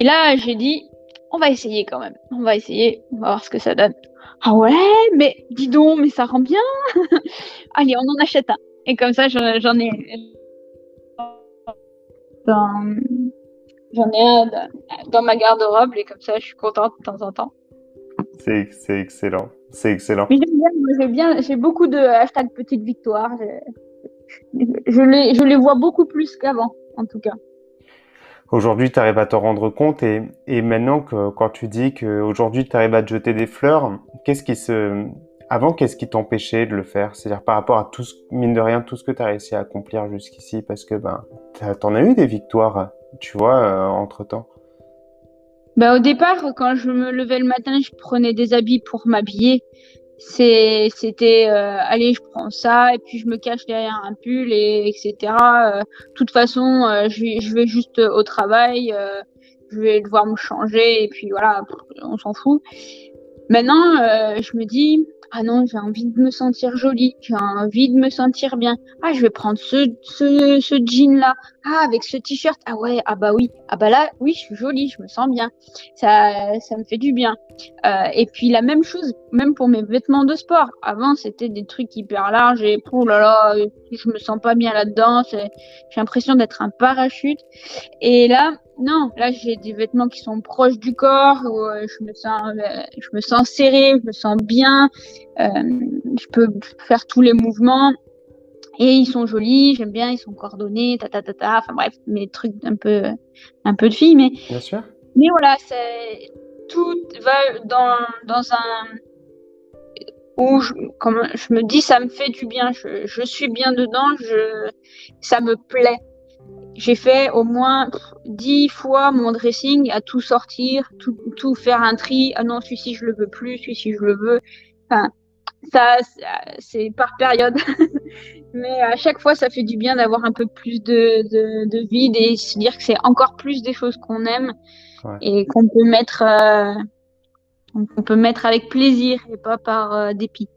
Et là j'ai dit on va essayer quand même, on va essayer, on va voir ce que ça donne. Ah ouais mais dis donc mais ça rend bien. Allez on en achète un. Et comme ça j'en ai J'en ai un dans ma garde-robe et comme ça, je suis contente de temps en temps. C'est, c'est excellent. C'est excellent. Mais j'aime bien, j'ai bien, j'ai beaucoup de hashtag petite victoire. Je, je, les, je les vois beaucoup plus qu'avant, en tout cas. Aujourd'hui, tu arrives à te rendre compte et, et maintenant que quand tu dis qu'aujourd'hui tu arrives à te jeter des fleurs, qu'est-ce qui se, avant, qu'est-ce qui t'empêchait de le faire? C'est-à-dire par rapport à tout, ce, mine de rien, tout ce que tu as réussi à accomplir jusqu'ici, parce que ben, t'en as eu des victoires tu vois, euh, entre-temps bah, Au départ, quand je me levais le matin, je prenais des habits pour m'habiller. C'était, euh, allez, je prends ça, et puis je me cache derrière un pull, et etc. Euh, de toute façon, je, je, vais juste au travail, je vais devoir me changer, et puis voilà, on s'en fout. Maintenant, je me dis, ah non, j'ai envie de me sentir jolie, j'ai envie de me sentir bien. Ah, je vais prendre ce, jean-là. Ah, avec ce t-shirt. Ah ouais, ah bah oui. Ah bah là, oui, je suis jolie, je me sens bien. Ça, ça me fait du bien. Euh, et puis la même chose, même pour mes vêtements de sport. Avant, c'était des trucs hyper larges et oh là là, je me sens pas bien là-dedans. J'ai l'impression d'être un parachute. Et là, non, là j'ai des vêtements qui sont proches du corps, où euh, je me sens, euh, je me sens serrée, je me sens bien, euh, je peux faire tous les mouvements et ils sont jolis, j'aime bien, ils sont coordonnés, ta ta ta ta, enfin bref, mes trucs un peu, un peu de fille, mais. Bien sûr. Mais voilà, c'est tout va dans dans un où je, comme je me dis ça me fait du bien, je, je suis bien dedans, je ça me plaît j'ai fait au moins dix fois mon dressing à tout sortir, tout, tout faire un tri. Ah non, celui-ci je le veux plus, celui-ci je le veux. Enfin, ça, c'est par période. Mais à chaque fois, ça fait du bien d'avoir un peu plus de, de, de, vide et se dire que c'est encore plus des choses qu'on aime et qu'on peut mettre, euh, on peut mettre avec plaisir et pas par euh, dépit.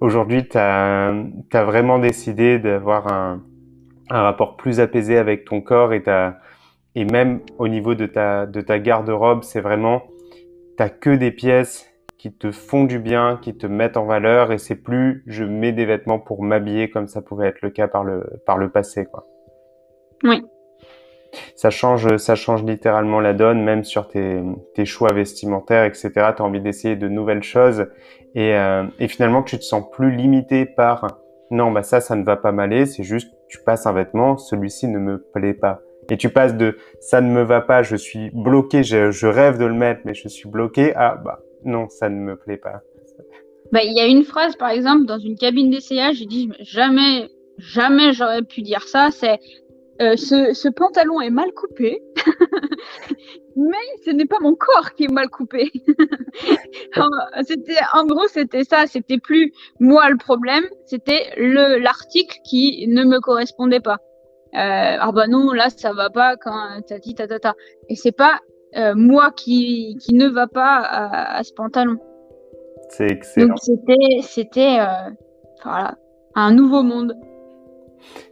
Aujourd'hui, tu as, as, vraiment décidé d'avoir un, un, rapport plus apaisé avec ton corps et, ta, et même au niveau de ta, de ta garde-robe, c'est vraiment, tu que des pièces qui te font du bien, qui te mettent en valeur et c'est plus je mets des vêtements pour m'habiller comme ça pouvait être le cas par le, par le passé, quoi. Oui. Ça change, ça change littéralement la donne, même sur tes, tes choix vestimentaires, etc. Tu as envie d'essayer de nouvelles choses et, euh, et finalement tu te sens plus limité par non, bah ça, ça ne va pas m'aller, c'est juste tu passes un vêtement, celui-ci ne me plaît pas. Et tu passes de ça ne me va pas, je suis bloqué, je, rêve de le mettre, mais je suis bloqué à bah non, ça ne me plaît pas. Bah, il y a une phrase, par exemple, dans une cabine d'essayage, j'ai dit jamais, jamais j'aurais pu dire ça. C'est euh, ce, ce, pantalon est mal coupé, mais ce n'est pas mon corps qui est mal coupé. c'était, en gros, c'était ça. C'était plus moi le problème, c'était le l'article qui ne me correspondait pas. Euh, ah bah non, là ça va pas quand t'as dit ta ta ta. Et c'est pas euh, moi qui, qui ne va pas à, ce pantalon. C'est excellent. Donc c'était, c'était euh, voilà, un nouveau monde.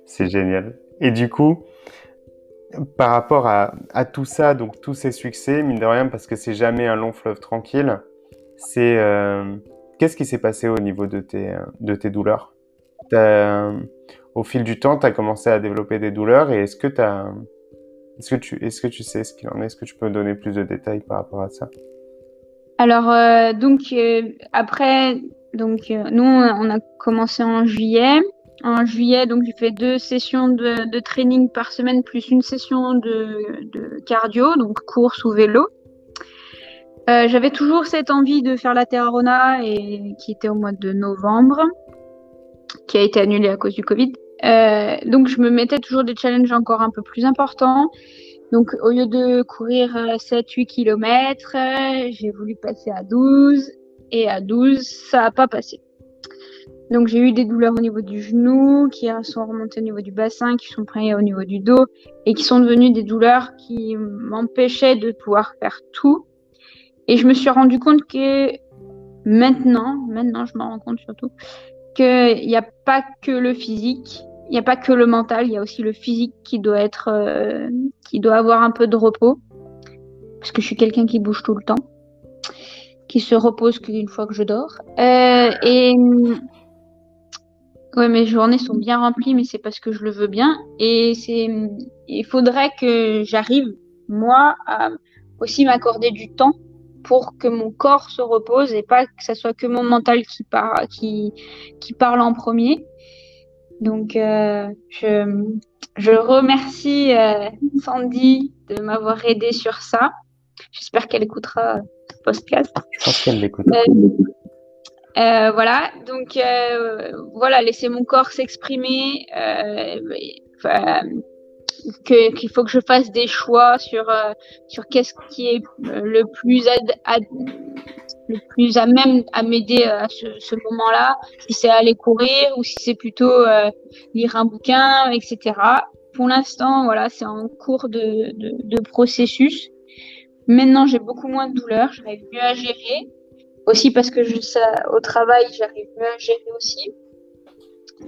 C'est génial. Et du coup, par rapport à, à, tout ça, donc tous ces succès, mine de rien, parce que c'est jamais un long fleuve tranquille, c'est euh, qu'est-ce qui s'est passé au niveau de tes, de tes douleurs? Au fil du temps, tu as commencé à développer des douleurs et est-ce que tu as est-ce que tu, est-ce que tu sais ce qu'il en est? Est-ce que tu peux donner plus de détails par rapport à ça? Alors, euh, donc, euh, après, donc, euh, nous, on a commencé en juillet. En juillet, donc, j'ai fait deux sessions de, training par semaine, plus une session de, cardio, donc course ou vélo. J'avais toujours cette envie de faire la Terra et qui était au mois de novembre, qui a été annulée à cause du Covid. Euh, donc je me mettais toujours des challenges encore un peu plus importants. Donc au lieu de courir 7-8 euh, km, j'ai voulu passer à 12 et à 12, ça n'a pas passé. Donc j'ai eu des douleurs au niveau du genou qui sont remontées au niveau du bassin, qui sont pris au niveau du dos et qui sont devenues des douleurs qui m'empêchaient de pouvoir faire tout. Et je me suis rendu compte que maintenant, maintenant je m'en rends compte surtout, qu'il n'y a pas que le physique, il n'y a pas que le mental, il y a aussi le physique qui doit être, euh, qui doit avoir un peu de repos, parce que je suis quelqu'un qui bouge tout le temps, qui se repose qu'une fois que je dors. Euh, et ouais, mes journées sont bien remplies, mais c'est parce que je le veux bien. Et c'est, il faudrait que j'arrive moi à aussi m'accorder du temps pour que mon corps se repose et pas que ce soit que mon mental qui, par, qui, qui parle en premier. Donc, euh, je, je remercie euh, Sandy de m'avoir aidé sur ça. J'espère qu'elle écoutera ce podcast. Je pense qu'elle. Euh, voilà, donc voilà, laisser mon corps s'exprimer, qu'il faut que je fasse des choix sur sur qu'est-ce qui est le plus le plus à même à m'aider à ce, ce moment-là, si c'est aller courir ou si c'est plutôt euh, lire un bouquin, etc. Pour l'instant, voilà, c'est en cours de, de, de processus. Maintenant, j'ai beaucoup moins de douleurs, j'arrive mieux à gérer. Aussi parce que je, ça, au travail, j'arrive mieux à gérer aussi.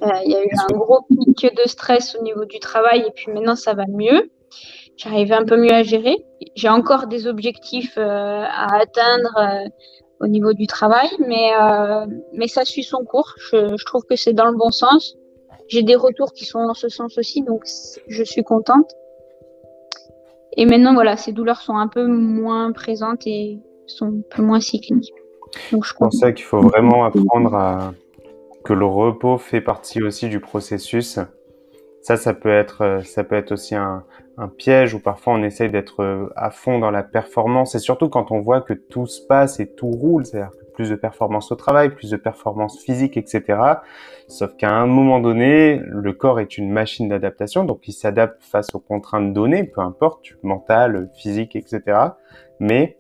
Euh, il y a eu un gros pic de stress au niveau du travail et puis maintenant ça va mieux. J'arrive un peu mieux à gérer. J'ai encore des objectifs euh, à atteindre euh, au niveau du travail, mais, euh, mais ça suit son cours. Je, je trouve que c'est dans le bon sens. J'ai des retours qui sont dans ce sens aussi, donc je suis contente. Et maintenant, voilà, ces douleurs sont un peu moins présentes et sont un peu moins cycliques. Donc, je pense qu'il faut vraiment apprendre à que le repos fait partie aussi du processus. ça, ça peut être, ça peut être aussi un, un piège où parfois on essaye d'être à fond dans la performance et surtout quand on voit que tout se passe et tout roule, c'est-à-dire plus de performance au travail, plus de performance physique, etc. Sauf qu'à un moment donné, le corps est une machine d'adaptation, donc il s'adapte face aux contraintes données, peu importe, mentale, physique, etc. Mais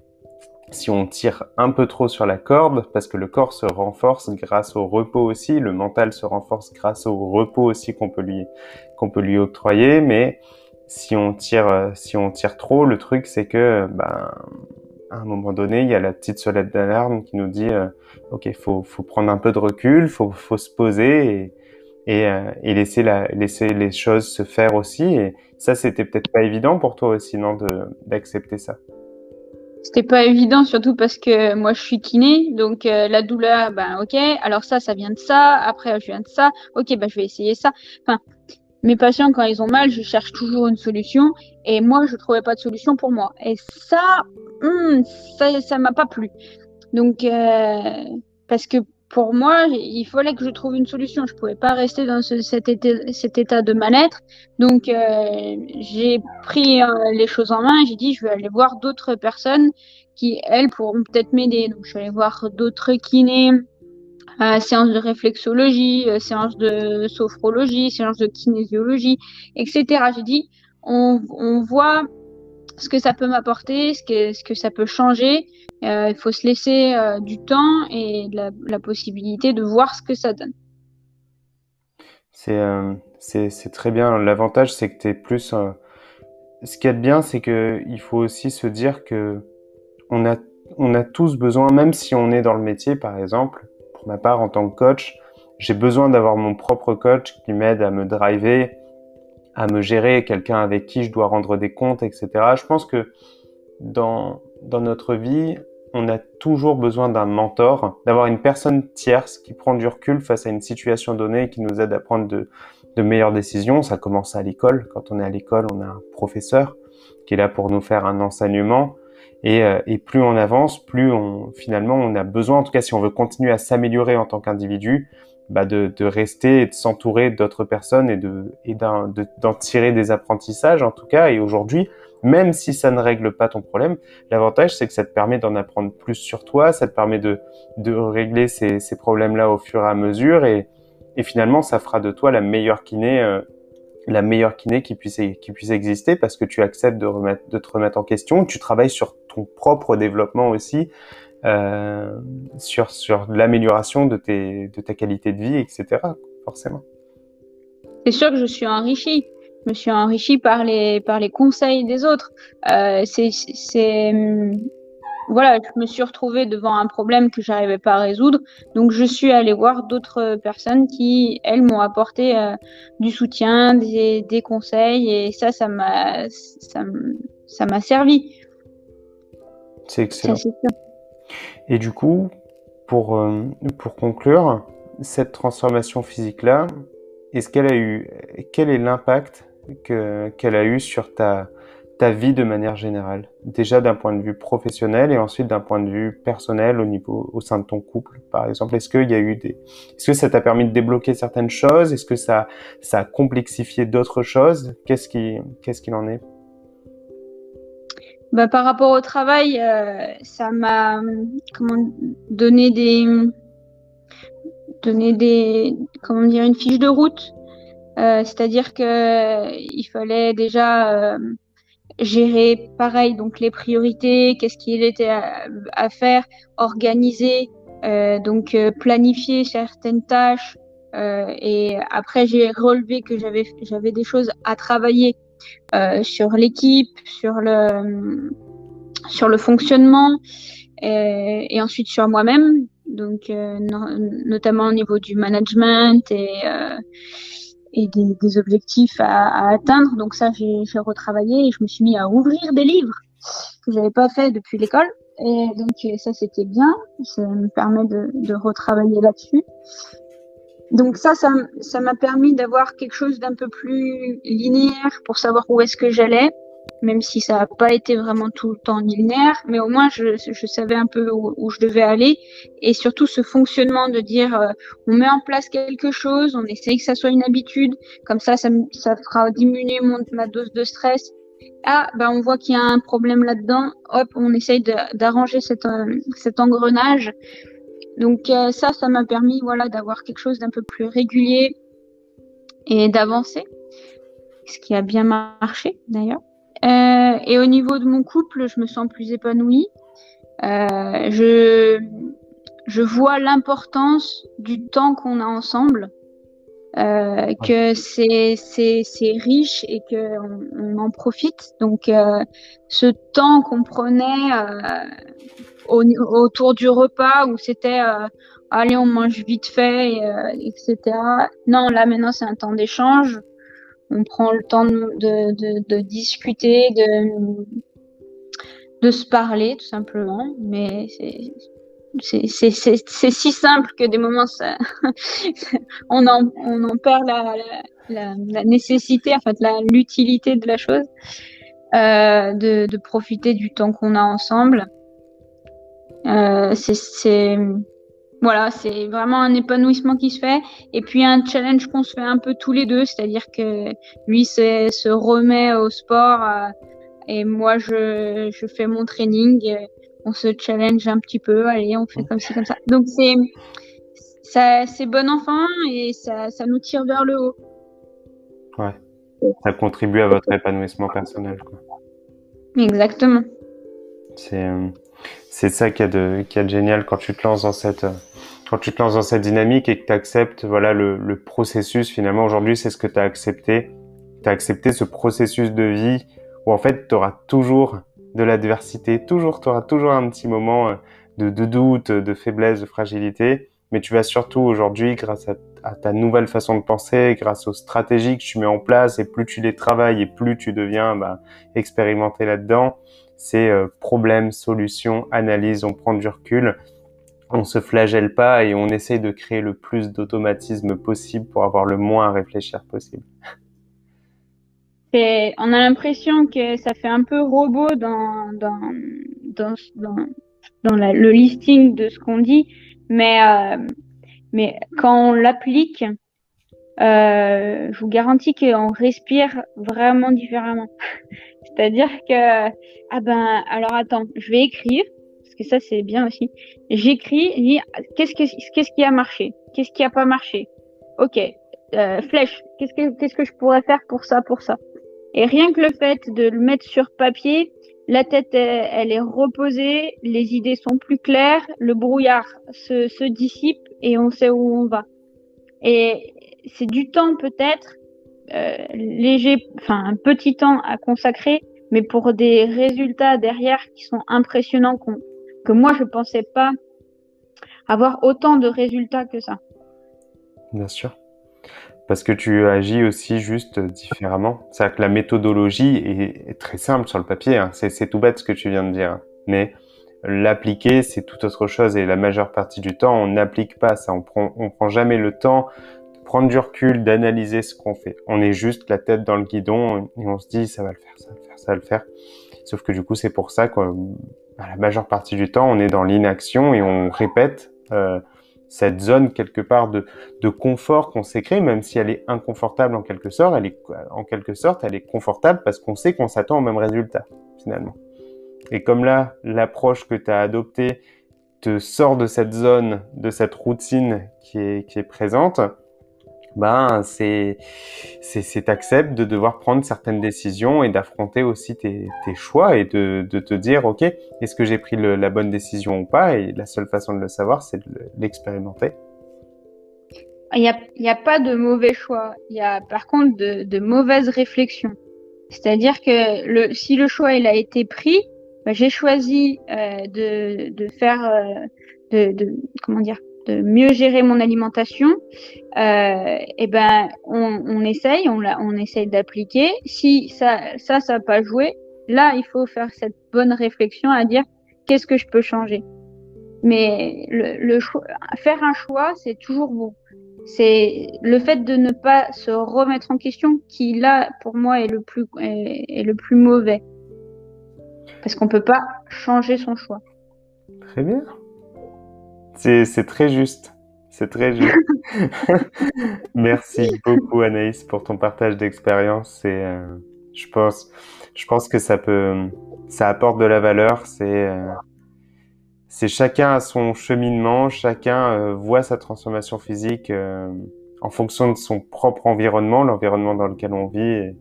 si on tire un peu trop sur la corde, parce que le corps se renforce grâce au repos aussi, le mental se renforce grâce au repos aussi qu'on peut lui qu'on peut lui octroyer, mais si on tire si on tire trop, le truc c'est que ben à un moment donné, il y a la petite solette d'alarme qui nous dit euh, OK, faut faut prendre un peu de recul, faut faut se poser et et, euh, et laisser la laisser les choses se faire aussi. Et ça, c'était peut-être pas évident pour toi aussi, non, d'accepter ça? C'était pas évident, surtout parce que moi je suis kiné, donc euh, la douleur, ben ok. Alors ça, ça vient de ça. Après, je viens de ça. Ok, ben je vais essayer ça. Enfin, mes patients, quand ils ont mal, je cherche toujours une solution. Et moi, je trouvais pas de solution pour moi. Et ça, hmm, ça, ça m'a pas plu. Donc, euh, parce que pour moi, il fallait que je trouve une solution. Je pouvais pas rester dans ce, cet, état, cet état de mal-être. Donc, euh, j'ai pris euh, les choses en main. J'ai dit, je vais aller voir d'autres personnes qui, elles, pourront peut-être m'aider. Donc, je suis allée voir d'autres kinés, euh, séances de réflexologie, euh, séances de sophrologie, séances de kinésiologie, etc. J'ai dit, on, on voit ce que ça peut m'apporter, ce que, ce que ça peut changer. Euh, il faut se laisser euh, du temps et la, possibilité de voir ce que ça donne. C'est euh, très bien. L'avantage, c'est que tu es plus. Ce qui est bien, c'est que il faut aussi se dire que on a, on a tous besoin, même si on est dans le métier, par exemple, pour ma part, en tant que coach, j'ai besoin d'avoir mon propre coach qui m'aide à me driver, à me gérer, quelqu'un avec qui je dois rendre des comptes, etc. Je pense que dans, dans notre vie, on a toujours besoin d'un mentor, d'avoir une personne tierce qui prend du recul face à une situation donnée et qui nous aide à prendre de, de meilleures décisions. Ça commence à l'école. Quand on est à l'école, on a un professeur qui est là pour nous faire un enseignement. Et, euh, et, plus on avance, plus on finalement on a besoin, en tout cas si on veut continuer à s'améliorer en tant qu'individu, bah de, de, rester et de s'entourer d'autres personnes et de d'en tirer des apprentissages en tout cas. Et aujourd'hui, même si ça ne règle pas ton problème, l'avantage c'est que ça te permet d'en apprendre plus sur toi, ça te permet de, de régler ces, ces problèmes-là au fur et à mesure. Et, et finalement ça fera de toi la meilleure kiné euh, la meilleure kiné qui puisse qui puisse exister parce que tu acceptes de remettre de te remettre en question, tu travailles sur ton propre développement aussi, euh, sur sur l'amélioration de tes de ta qualité de vie, etc. Forcément. C'est sûr que je suis enrichie. Je me suis enrichie par les par les conseils des autres. Euh, c'est voilà, je me suis retrouvée devant un problème que j'arrivais pas à résoudre. Donc, je suis allée voir d'autres personnes qui, elles, m'ont apporté euh, du soutien, des, des, conseils, et ça, ça m'a, ça, ça m'a servi. C'est excellent. Et du coup, pour, euh, pour conclure, cette transformation physique-là, est-ce qu'elle a eu, quel est l'impact que, qu'elle a eu sur ta, ta vie de manière générale? Déjà d'un point de vue professionnel et ensuite d'un point de vue personnel au niveau au sein de ton couple, par exemple. Est-ce Est-ce que ça t'a permis de débloquer certaines choses? Est-ce que ça ça a complexifié d'autres choses? Qu'est-ce qu'est-ce qu'il en est? Bah, par rapport au travail, euh, ça m'a comment donné des donné des comment dire une fiche de route. Euh, C'est-à-dire que il fallait déjà euh, gérer pareil donc les priorités, qu'est-ce qu'il était à, à, faire, organiser, euh, donc euh, planifier certaines tâches. Euh, et après j'ai relevé que j'avais j'avais des choses à travailler sur l'équipe, sur le sur le fonctionnement et, ensuite sur moi-même. Donc no notamment au niveau du management et et des, objectifs à, atteindre. Donc ça, j'ai retravaillé et je me suis mis à ouvrir des livres que j'avais pas fait depuis l'école. Et donc ça, c'était bien. Ça me permet de retravailler là-dessus. Donc ça, ça m'a permis d'avoir quelque chose d'un peu plus linéaire pour savoir où est-ce que j'allais même si ça n'a pas été vraiment tout le temps linéaire, mais au moins je, je savais un peu où, je devais aller et surtout ce fonctionnement de dire euh, on met en place quelque chose, on essaye que ça soit une habitude, comme ça ça, ça fera diminuer mon, ma dose de stress. Ah, ben on voit qu'il y a un problème là-dedans, hop, on essaye d'arranger cet, euh, cet engrenage. Donc euh, ça, ça m'a permis voilà d'avoir quelque chose d'un peu plus régulier et d'avancer, ce qui a bien marché d'ailleurs. Euh, et au niveau de mon couple, je me sens plus épanouie. Euh, je, je vois l'importance du temps qu'on a ensemble, que c'est, c'est, c'est riche et qu'on on en profite. Donc, ce temps qu'on prenait au, autour du repas où c'était allez, on mange vite fait, etc. Non, là maintenant, c'est un temps d'échange on prend le temps de, discuter, de, de se parler tout simplement. Mais c'est si simple que des moments on, en, on en perd la, la, nécessité, en fait l'utilité de la chose, euh, de profiter du temps qu'on a ensemble. Euh, c'est voilà, c'est vraiment un épanouissement qui se fait. Et puis un challenge qu'on se fait un peu tous les deux, c'est-à-dire que lui se remet au sport euh, et moi je, je fais mon training. On se challenge un petit peu, allez, on fait comme ci, comme ça. Donc c'est ça, c'est bon enfant et ça, ça nous tire vers le haut. Ouais, ça contribue à votre épanouissement personnel. Quoi. Exactement. C'est euh, c'est ça qui a de qui a de génial quand tu te lances dans cette quand tu te lances dans cette dynamique et que tu acceptes voilà le, le processus finalement aujourd'hui c'est ce que tu as accepté. Tu as accepté ce processus de vie où en fait tu auras toujours de l'adversité toujours tu auras toujours un petit moment euh, de, de, doute de faiblesse de fragilité. Mais tu vas surtout aujourd'hui grâce à, à, ta nouvelle façon de penser grâce aux stratégies que tu mets en place et plus tu les travailles et plus tu deviens bah, expérimenté là-dedans c'est euh, problème solution analyse on prend du recul on se flagelle pas et on essaye de créer le plus d'automatisme possible pour avoir le moins à réfléchir possible. Et on a l'impression que ça fait un peu robot dans, le listing de ce qu'on dit, mais, euh, mais quand on l'applique, euh, je vous garantis qu'on respire vraiment différemment. C'est-à-dire que, ah ben, alors attends, je vais écrire, que ça c'est bien aussi. J'écris, qu'est-ce qu'est-ce qui a marché, qu'est-ce qui a pas marché? Ok, euh, flèche, qu'est-ce que qu'est-ce que je pourrais faire pour ça, pour ça? Et rien que le fait de le mettre sur papier, la tête elle, est reposée, les idées sont plus claires, le brouillard se, se dissipe et on sait où on va. Et c'est du temps peut-être euh, léger, enfin un petit temps à consacrer, mais pour des résultats derrière qui sont impressionnants, que moi, je pensais pas avoir autant de résultats que ça. Bien sûr. Parce que tu agis aussi juste différemment. C'est-à-dire que la méthodologie est, très simple sur le papier. Hein. C'est tout bête ce que tu viens de dire. Mais l'appliquer, c'est tout autre chose. Et la majeure partie du temps, on n'applique pas ça. On prend, on prend jamais le temps prendre du recul, d'analyser ce qu'on fait. On est juste la tête dans le guidon et on se dit ça va le faire, ça va le faire, ça va le faire. Sauf que du coup, c'est pour ça que bah, la majeure partie du temps, on est dans l'inaction et on répète euh, cette zone quelque part de, de confort qu'on s'est créé, même si elle est inconfortable en quelque sorte, elle est en quelque sorte, elle est confortable parce qu'on sait qu'on s'attend au même résultat finalement. Et comme là, l'approche que tu as adoptée te sort de cette zone, de cette routine qui est, qui est présente, ben c'est c'est t'acceptes de devoir prendre certaines décisions et d'affronter aussi tes, tes choix et de, de te dire ok est-ce que j'ai pris la bonne décision ou pas? Et la seule façon de le savoir c'est de l'expérimenter. Il n'y a, y a pas de mauvais choix, il y a par contre de, de mauvaises réflexions. C'est-à-dire que le, si le choix il a été pris, ben, j'ai choisi euh, de, de faire euh, de comment dire mieux gérer mon alimentation, euh, et ben on, essaye, on, essaye d'appliquer. Si ça, ça, ça n'a pas joué, là il faut faire cette bonne réflexion à dire qu'est-ce que je peux changer? Mais le, faire un choix, c'est toujours bon. c'est le fait de ne pas se remettre en question qui là pour moi est le plus est, le plus mauvais parce qu'on peut pas changer son choix. Très bien. C'est très juste. C'est très juste. Merci beaucoup Anaïs pour ton partage d'expérience. Et euh, je pense, je pense que ça peut, ça apporte de la valeur. C'est, euh, c'est chacun a son cheminement, chacun euh, voit sa transformation physique en fonction de son propre environnement, l'environnement dans lequel on vit. Et,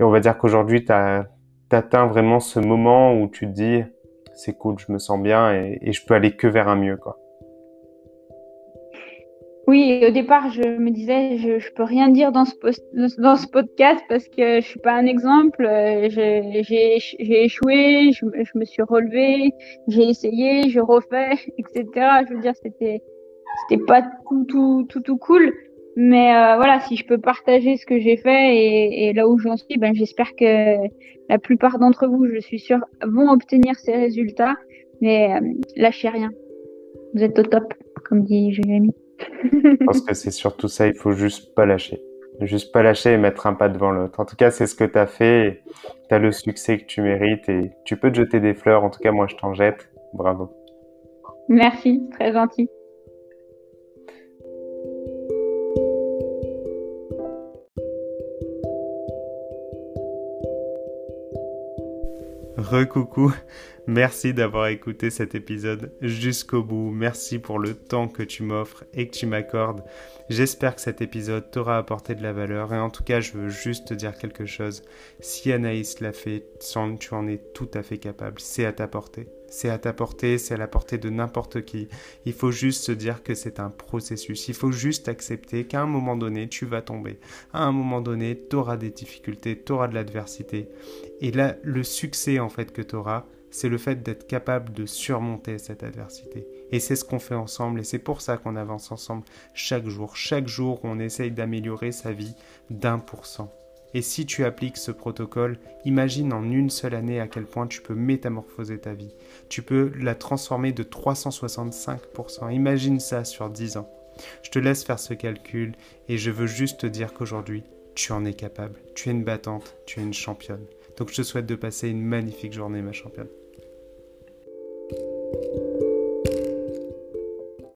on va dire qu'aujourd'hui, tu as atteint vraiment ce moment où tu te dis, c'est cool, je me sens bien et, et je peux aller que vers un mieux, quoi. Oui, au départ, je me disais, je, je peux rien dire dans ce, dans ce podcast parce que je suis pas un exemple. Euh, j'ai échoué, je, je, me suis relevé, j'ai essayé, je refais, etc. Je veux dire, c'était c'était pas tout tout tout tout cool. Mais euh, voilà, si je peux partager ce que j'ai fait et, et, là où j'en suis, ben j'espère que la plupart d'entre vous, je suis sûre, vont obtenir ces résultats. Mais euh, lâchez rien. Vous êtes au top, comme dit Jérémy. Je pense que c'est surtout ça, il faut juste pas lâcher. Juste pas lâcher et mettre un pas devant l'autre. En tout cas, c'est ce que tu as fait. Tu as le succès que tu mérites et tu peux te jeter des fleurs. En tout cas, moi, je t'en jette. Bravo. Merci, très gentil. Recoucou, merci d'avoir écouté cet épisode jusqu'au bout. Merci pour le temps que tu m'offres et que tu m'accordes. J'espère que cet épisode t'aura apporté de la valeur et en tout cas, je veux juste te dire quelque chose. Si Anaïs l'a fait, tu en es tout à fait capable. C'est à ta portée. C'est à ta portée, c'est à la portée de n'importe qui. Il faut juste se dire que c'est un processus. Il faut juste accepter qu'à un moment donné, tu vas tomber. À un moment donné, tu auras des difficultés, tu auras de l'adversité. Et là, le succès en fait que tu auras, c'est le fait d'être capable de surmonter cette adversité. Et c'est ce qu'on fait ensemble et c'est pour ça qu'on avance ensemble chaque jour. Chaque jour, on essaye d'améliorer sa vie d'un pour cent. Et si tu appliques ce protocole, imagine en une seule année à quel point tu peux métamorphoser ta vie. Tu peux la transformer de 365%. Imagine ça sur 10 ans. Je te laisse faire ce calcul et je veux juste te dire qu'aujourd'hui, tu en es capable. Tu es une battante, tu es une championne. Donc je te souhaite de passer une magnifique journée, ma championne. Thank you.